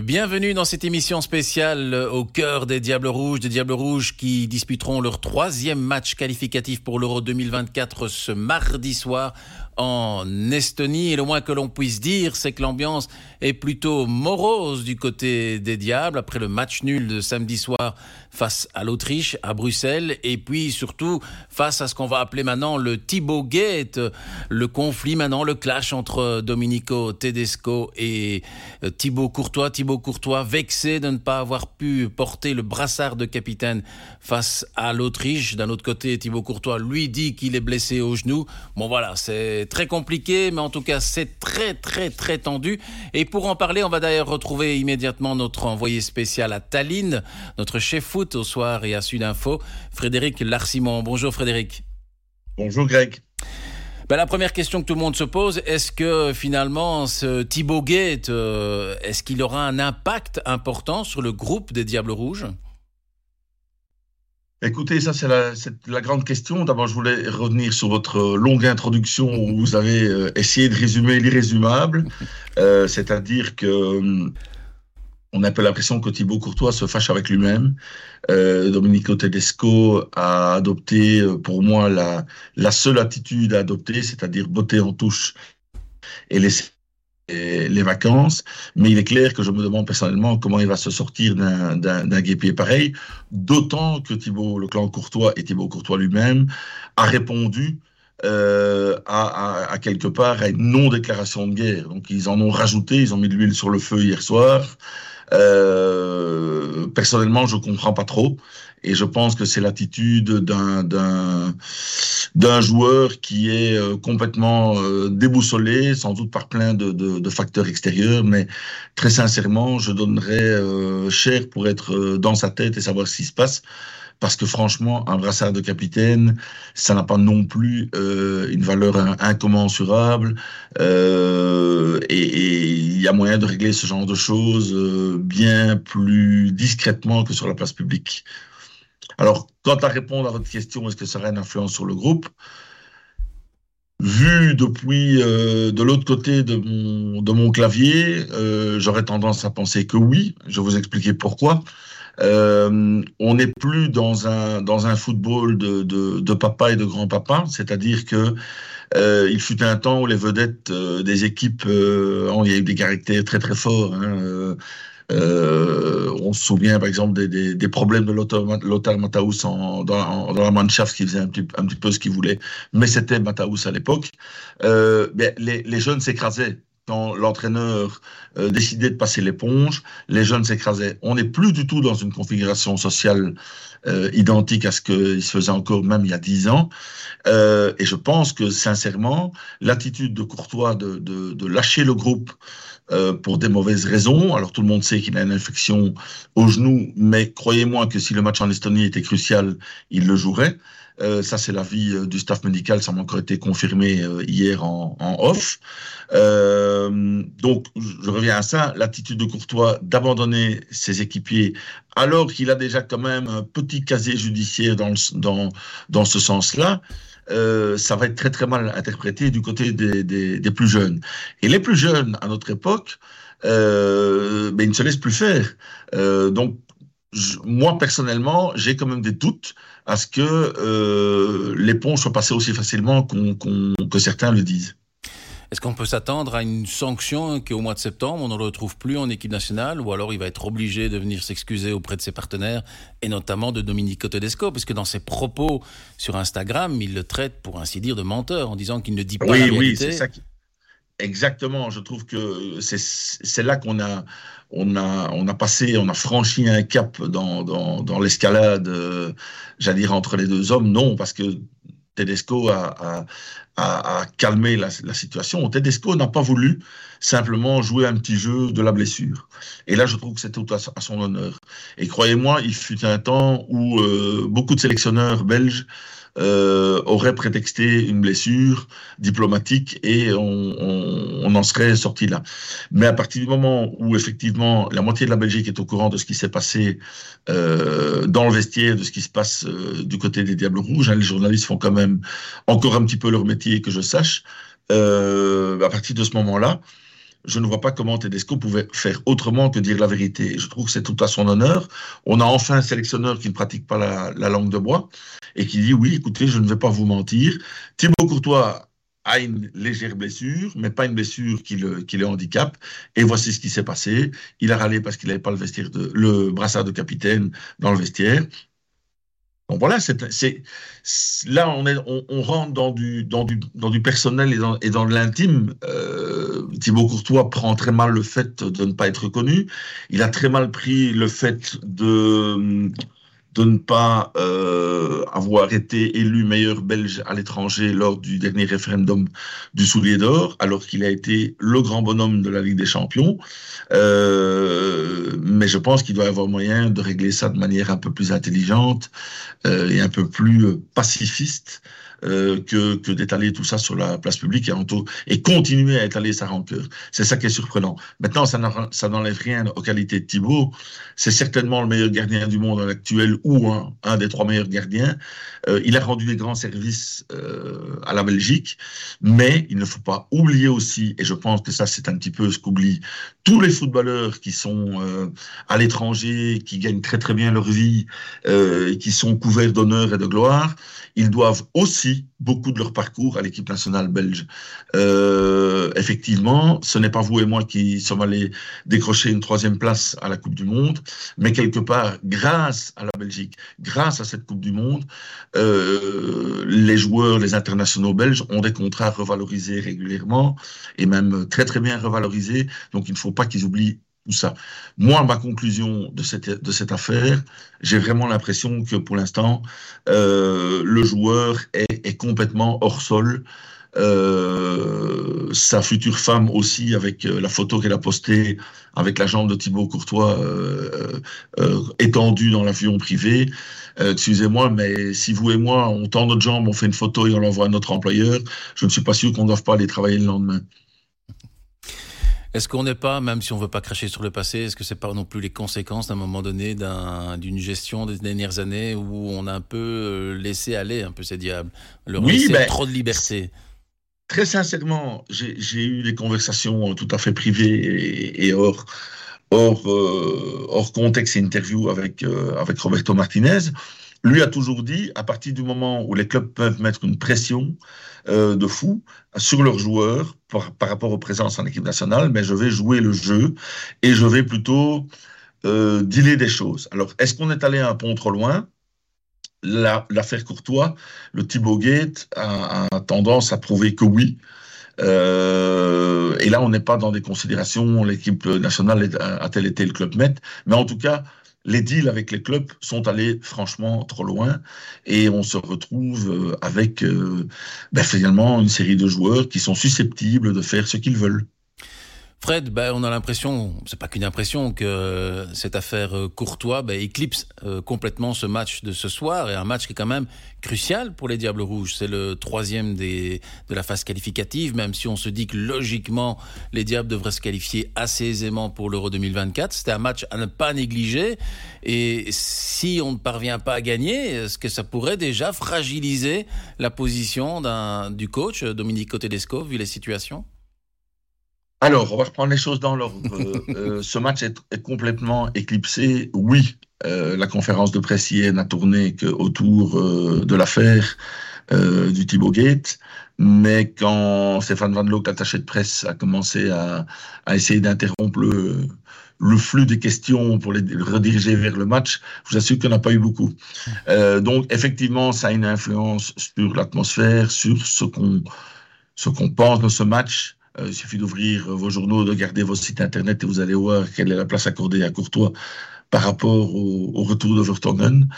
Bienvenue dans cette émission spéciale au cœur des Diables Rouges, des Diables Rouges qui disputeront leur troisième match qualificatif pour l'Euro 2024 ce mardi soir en Estonie. Et le moins que l'on puisse dire, c'est que l'ambiance est plutôt morose du côté des Diables après le match nul de samedi soir face à l'Autriche, à Bruxelles, et puis surtout face à ce qu'on va appeler maintenant le Thibaut Gate, le conflit maintenant, le clash entre Domenico Tedesco et euh, Thibaut Courtois. Thibaut Courtois vexé de ne pas avoir pu porter le brassard de capitaine face à l'Autriche. D'un autre côté, Thibaut Courtois lui dit qu'il est blessé au genou. Bon voilà, c'est très compliqué, mais en tout cas c'est très très très tendu. Et pour en parler, on va d'ailleurs retrouver immédiatement notre envoyé spécial à Tallinn, notre chef foot au soir et à Sud Info, Frédéric Larsimon. Bonjour Frédéric. Bonjour Greg. Ben, la première question que tout le monde se pose, est-ce que finalement ce Thibaut Gate, euh, est-ce qu'il aura un impact important sur le groupe des Diables Rouges? Écoutez, ça c'est la, grande question. D'abord, je voulais revenir sur votre longue introduction où vous avez euh, essayé de résumer l'irrésumable, euh, c'est-à-dire que hum, on a peu l'impression que Thibaut Courtois se fâche avec lui-même. Euh, Domenico Tedesco a adopté, pour moi, la, la seule attitude à adopter, c'est-à-dire botter en touche et laisser les vacances, mais il est clair que je me demande personnellement comment il va se sortir d'un guépier pareil, d'autant que Thibault, le clan Courtois et Thibault Courtois lui-même a répondu euh, à, quelque part à une non-déclaration de guerre. Donc ils en ont rajouté, ils ont mis de l'huile sur le feu hier soir. Euh, personnellement, je comprends pas trop. Et je pense que c'est l'attitude d'un d'un joueur qui est euh, complètement euh, déboussolé, sans doute par plein de, de, de, facteurs extérieurs. Mais très sincèrement, je donnerais euh, cher pour être dans sa tête et savoir ce qui se passe. Parce que franchement, un brassard de capitaine, ça n'a pas non plus une valeur incommensurable. et il y a moyen de régler ce genre de choses bien plus discrètement que sur la place publique. Alors, quant à répondre à votre question, est-ce que ça aura une influence sur le groupe? Vu depuis euh, de l'autre côté de mon, de mon clavier, euh, j'aurais tendance à penser que oui. Je vais vous expliquer pourquoi. Euh, on n'est plus dans un, dans un football de, de, papa et de grand-papa, c'est-à-dire que il fut un temps où les vedettes des équipes, il y a eu des caractères très très forts. Hein, euh, on se souvient par exemple des, problèmes de Lothar Matthaus dans, la Mannschaft qui faisait un petit, peu ce qu'il voulait, mais c'était Matthaus à l'époque. Euh, les, jeunes s'écrasaient quand l'entraîneur euh, décidait de passer l'éponge, les jeunes s'écrasaient. On n'est plus du tout dans une configuration sociale identique à ce qu'il se faisait encore même il y a dix ans. et je pense que sincèrement, l'attitude de Courtois de lâcher le groupe euh, pour des mauvaises raisons. Alors tout le monde sait qu'il a une infection au genou, mais croyez-moi que si le match en Estonie était crucial, il le jouerait. Euh, ça, c'est l'avis euh, du staff médical, ça m'a encore été confirmé hier en, off. donc, je reviens à ça, l'attitude de Courtois d'abandonner ses équipiers alors qu'il a déjà quand même un petit casier judiciaire dans, dans, dans ce sens-là. Euh, ça va être très très mal interprété du côté des, des, plus jeunes. Et les plus jeunes, à notre époque, euh, ben, ils ne se laissent plus faire. Euh, donc, moi, personnellement, j'ai quand même des doutes à ce que euh, les ponts soient passés aussi facilement que certains le disent. Est-ce qu'on peut s'attendre à une sanction qu'au mois de septembre, on ne le retrouve plus en équipe nationale ou alors il va être obligé de venir s'excuser auprès de ses partenaires et notamment de Dominique Tedesco puisque dans ses propos sur Instagram, il le traite pour ainsi dire de menteur en disant qu'il ne dit pas oui, la vérité. Oui, c'est ça. Exactement, je trouve que c'est là qu'on a, on a, on a passé, on a franchi un cap dans, dans, l'escalade, euh, j'allais dire, entre les deux hommes. Non, parce que Tedesco a, calmé la, situation. Tedesco n'a pas voulu simplement jouer un petit jeu de la blessure. Et là, je trouve que c'est tout à, son honneur. Et croyez-moi, il fut un temps où euh, beaucoup de sélectionneurs belges euh, aurait prétexté une blessure diplomatique et on, en serait sorti là. Mais à partir du moment où effectivement la moitié de la Belgique est au courant de ce qui s'est passé euh, dans le vestiaire, de ce qui se passe euh, du côté des Diables Rouges, hein, les journalistes font quand même encore un petit peu leur métier que je sache. à partir de ce moment-là, je ne vois pas comment Tedesco pouvait faire autrement que dire la vérité. Je trouve que c'est tout à son honneur. On a enfin un sélectionneur qui ne pratique pas la, langue de bois et qui dit oui, écoutez, je ne vais pas vous mentir. Thibaut Courtois a une légère blessure, mais pas une blessure qui le, qui le. Et voici ce qui s'est passé. Il a râlé parce qu'il n'avait pas le, de, le brassard de capitaine dans le vestiaire. Bon, voilà, c'est, là, on, est, on, rentre dans du, dans, du, dans du personnel et dans, et dans l'intime. Euh, Thibaut Courtois prend très mal le fait de ne pas être connu. Il a très mal pris le fait de de ne pas euh, avoir été élu meilleur belge à l'étranger lors du dernier référendum du Soulier d'Or, alors qu'il a été le grand bonhomme de la Ligue des Champions. Euh, mais je pense qu'il doit y avoir moyen de régler ça de manière un peu plus intelligente euh, et un peu plus pacifiste euh, que, que d'étaler tout ça sur la place publique et, continuer à étaler sa rancœur. C'est ça qui est surprenant. Maintenant, ça n'enlève rien aux qualités de Thibaut. C'est certainement le meilleur gardien du monde actuel ou un, des trois meilleurs gardiens. Euh, il a rendu des grands services euh, à la Belgique, mais il ne faut pas oublier aussi, et je pense que ça c'est un petit peu ce qu'oublient tous les footballeurs qui sont euh, à l'étranger, qui gagnent très très bien leur vie qui sont couverts d'honneur et de gloire, ils doivent beaucoup de leur parcours à l'équipe nationale belge. Euh, effectivement, ce n'est pas vous et moi qui sommes allés décrocher une troisième place à la Coupe du Monde, mais quelque part, grâce à la Belgique, grâce à cette Coupe du Monde, euh, les joueurs, les internationaux belges ont des contrats revalorisés régulièrement et même très très bien revalorisés. Donc il ne faut pas qu'ils oublient Moi, ma conclusion de cette, affaire, j'ai vraiment l'impression que pour l'instant, euh, le joueur est, complètement hors sol. Euh, sa future femme aussi, avec euh, la photo qu'elle a postée avec la jambe de Thibaut Courtois étendue dans l'avion privé. Excusez-moi, mais si vous et moi, on tend notre jambe, on fait une photo et on l'envoie à notre employeur, je ne suis pas sûr qu'on ne doive pas aller travailler le lendemain. Est-ce qu'on n'est pas, même si on veut pas cracher sur le passé, est-ce que c'est pas non plus les conséquences d'un moment donné d'une gestion des dernières années où on a un peu euh, laissé aller un peu ces diables, leur oui, ben, trop de liberté Très sincèrement, j'ai eu des conversations tout à fait privées et, hors, hors, euh, hors contexte et interview avec, euh, avec Roberto Martinez. Lui a toujours dit, à partir du moment où les clubs peuvent mettre une pression euh, de fou sur leurs joueurs par, rapport aux présences en équipe nationale, mais je vais jouer le jeu et je vais plutôt euh, dealer des choses. Alors, est-ce qu'on est allé un pont trop loin? L'affaire Courtois, le Thibaut Gate a, a, tendance à prouver que oui. Euh, et là, on n'est pas dans des considérations, l'équipe nationale a-t-elle été le club Met, mais en tout cas, les deals avec les clubs sont allés franchement trop loin et on se retrouve euh, avec euh, ben, finalement une série de joueurs qui sont susceptibles de faire ce qu'ils veulent. Fred, ben, on a l'impression, c'est pas qu'une impression, que cette affaire euh, Courtois ben, éclipse euh, complètement ce match de ce soir, et un match qui est quand même crucial pour les Diables Rouges. C'est le troisième des, de la phase qualificative, même si on se dit que logiquement, les Diables devraient se qualifier assez aisément pour l'Euro 2024. C'était un match à ne pas négliger, et si on ne parvient pas à gagner, est-ce que ça pourrait déjà fragiliser la position du coach, Dominique Tedesco, vu les situations? Alors, on va reprendre les choses dans l'ordre. Euh, ce match est, complètement éclipsé. Oui, euh, la conférence de presse hier n'a tourné qu'autour euh, de l'affaire du Thibaut Gate. Mais quand Stéphane Van Loo, attaché de presse, a commencé à, essayer d'interrompre le, flux des questions pour les rediriger vers le match, je vous assure qu'il n'y en a pas eu beaucoup. donc, effectivement, ça a une influence sur l'atmosphère, sur ce qu'on ce qu'on pense de ce match. Euh, il suffit d'ouvrir vos journaux, de regarder vos sites internet et vous allez voir quelle est la place accordée à Courtois par rapport au, retour de Vertonghen,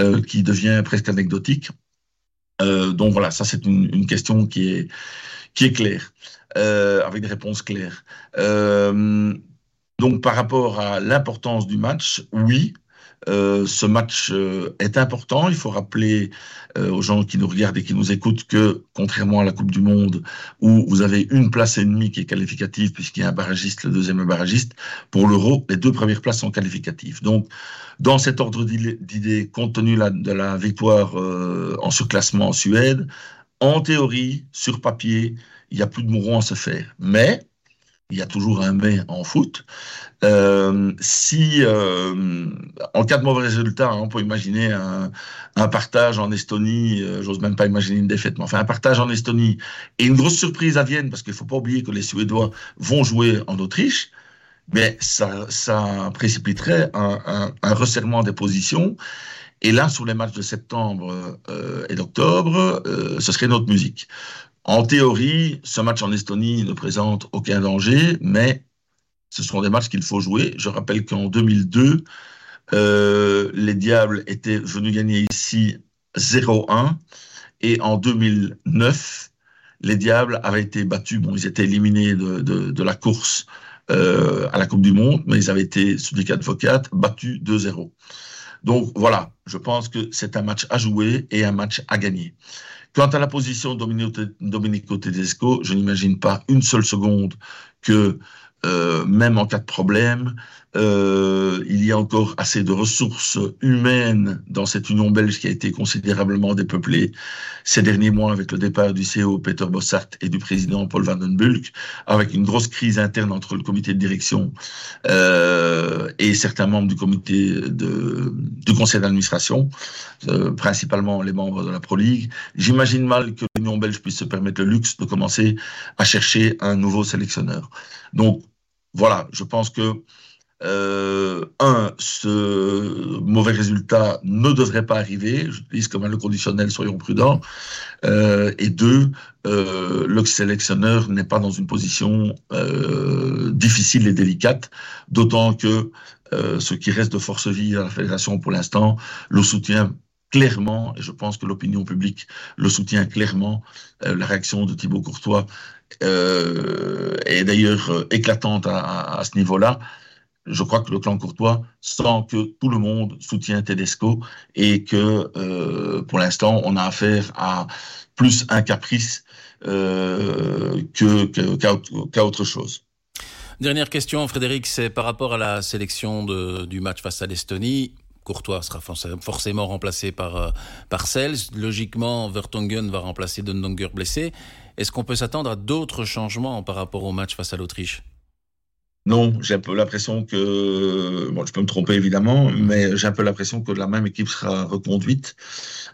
euh, qui devient presque anecdotique. Euh, donc voilà, ça c'est une, question qui est, qui est claire, avec des réponses claires. donc par rapport à l'importance du match, oui, euh, ce match euh, est important. Il faut rappeler euh, aux gens qui nous regardent et qui nous écoutent que, contrairement à la Coupe du Monde, où vous avez une place et demie qui est qualificative, puisqu'il y a un barragiste, le deuxième barragiste, pour l'Euro, les deux premières places sont qualificatives. Donc, dans cet ordre d'idées, compte tenu de la victoire en surclassement en Suède, en théorie, sur papier, il n'y a plus de mourons à se faire. Mais il y a toujours un mais en foot. Euh, si, euh, en cas de mauvais résultat, hein, on peut imaginer un, partage en Estonie, euh, j'ose même pas imaginer une défaite, mais enfin un partage en Estonie et une grosse surprise à Vienne, parce qu'il faut pas oublier que les Suédois vont jouer en Autriche, mais ça, précipiterait un, un, resserrement des positions. Et là, sur les matchs de septembre et d'octobre, ce serait notre musique. En théorie, ce match en Estonie ne présente aucun danger, mais ce sont des matchs qu'il faut jouer. Je rappelle qu'en 2002, euh, les Diables étaient venus gagner ici 0-1 et en 2009, les Diables avaient été battus. Bon, ils étaient éliminés de, la course euh, à la Coupe du Monde, mais ils avaient été, sous des advocates, battus 2-0. Donc voilà, je pense que c'est un match à jouer et un match à gagner. Quant à la position de Domenico Tedesco, je n'imagine pas une seule seconde que euh, même en cas de problème, euh, il y a encore assez de ressources humaines dans cette Union belge qui a été considérablement dépeuplée ces derniers mois avec le départ du CEO Peter Bossart et du président Paul Van den Bulk, avec une grosse crise interne entre le comité de direction euh, et certains membres du comité de, du conseil d'administration, euh, principalement les membres de la Pro League. J'imagine mal que l'Union belge puisse se permettre le luxe de commencer à chercher un nouveau sélectionneur. Donc voilà, je pense que euh, un, ce mauvais résultat ne devrait pas arriver. Je dis comme le conditionnel, soyons prudents. Euh, et deux, euh, le sélectionneur n'est pas dans une position difficile et délicate, d'autant que ce qui reste de force vive à la fédération pour l'instant le soutient clairement, et je pense que l'opinion publique le soutient clairement, la réaction de Thibaut Courtois est d'ailleurs éclatante à ce niveau-là je crois que le clan Courtois sent que tout le monde soutient Tedesco et que euh, pour l'instant, on a affaire à plus un caprice euh, qu'à autre chose. Dernière question, Frédéric, c'est par rapport à la sélection du match face à l'Estonie. Courtois sera forcément remplacé par, euh, par. Logiquement, Vertonghen va remplacer Dundonger blessé. Est-ce qu'on peut s'attendre à d'autres changements par rapport au match face à l'Autriche? Non, j'ai un peu l'impression que, bon, je peux me tromper évidemment, mais j'ai un peu l'impression que la même équipe sera reconduite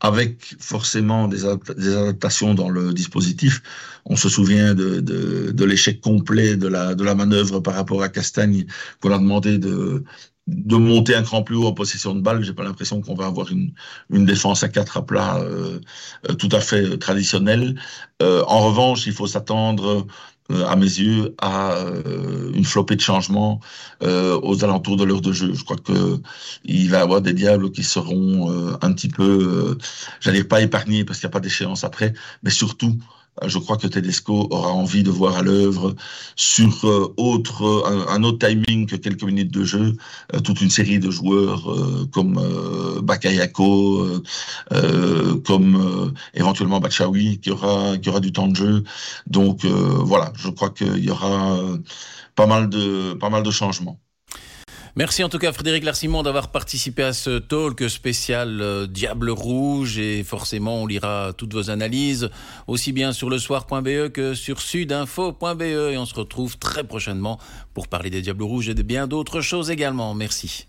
avec forcément des, adaptations dans le dispositif. On se souvient de, l'échec complet de la, manœuvre par rapport à Castagne, qu'on a demandé de, monter un cran plus haut en possession de balle. J'ai pas l'impression qu'on va avoir une, défense à quatre à plat euh, tout à fait traditionnelle. Euh, en revanche, il faut s'attendre euh, à mes yeux, à une flopée de changements aux alentours de l'heure de jeu. Je crois que il va y avoir des diables qui seront un petit peu, j'allais pas épargnés parce qu'il n'y a pas d'échéance après, mais surtout je crois que Tedesco aura envie de voir à l'œuvre sur euh, autre, un, autre timing que quelques minutes de jeu, euh, toute une série de joueurs comme Bakayako, comme éventuellement Bachawi qui aura, qui aura du temps de jeu. Donc voilà, je crois qu'il y aura pas mal de, pas mal de changements. Merci en tout cas Frédéric Larsimon d'avoir participé à ce talk spécial euh, Diable Rouge et forcément on lira toutes vos analyses aussi bien sur le soir.be que sur sudinfo.be et on se retrouve très prochainement pour parler des Diables Rouges et de bien d'autres choses également. Merci.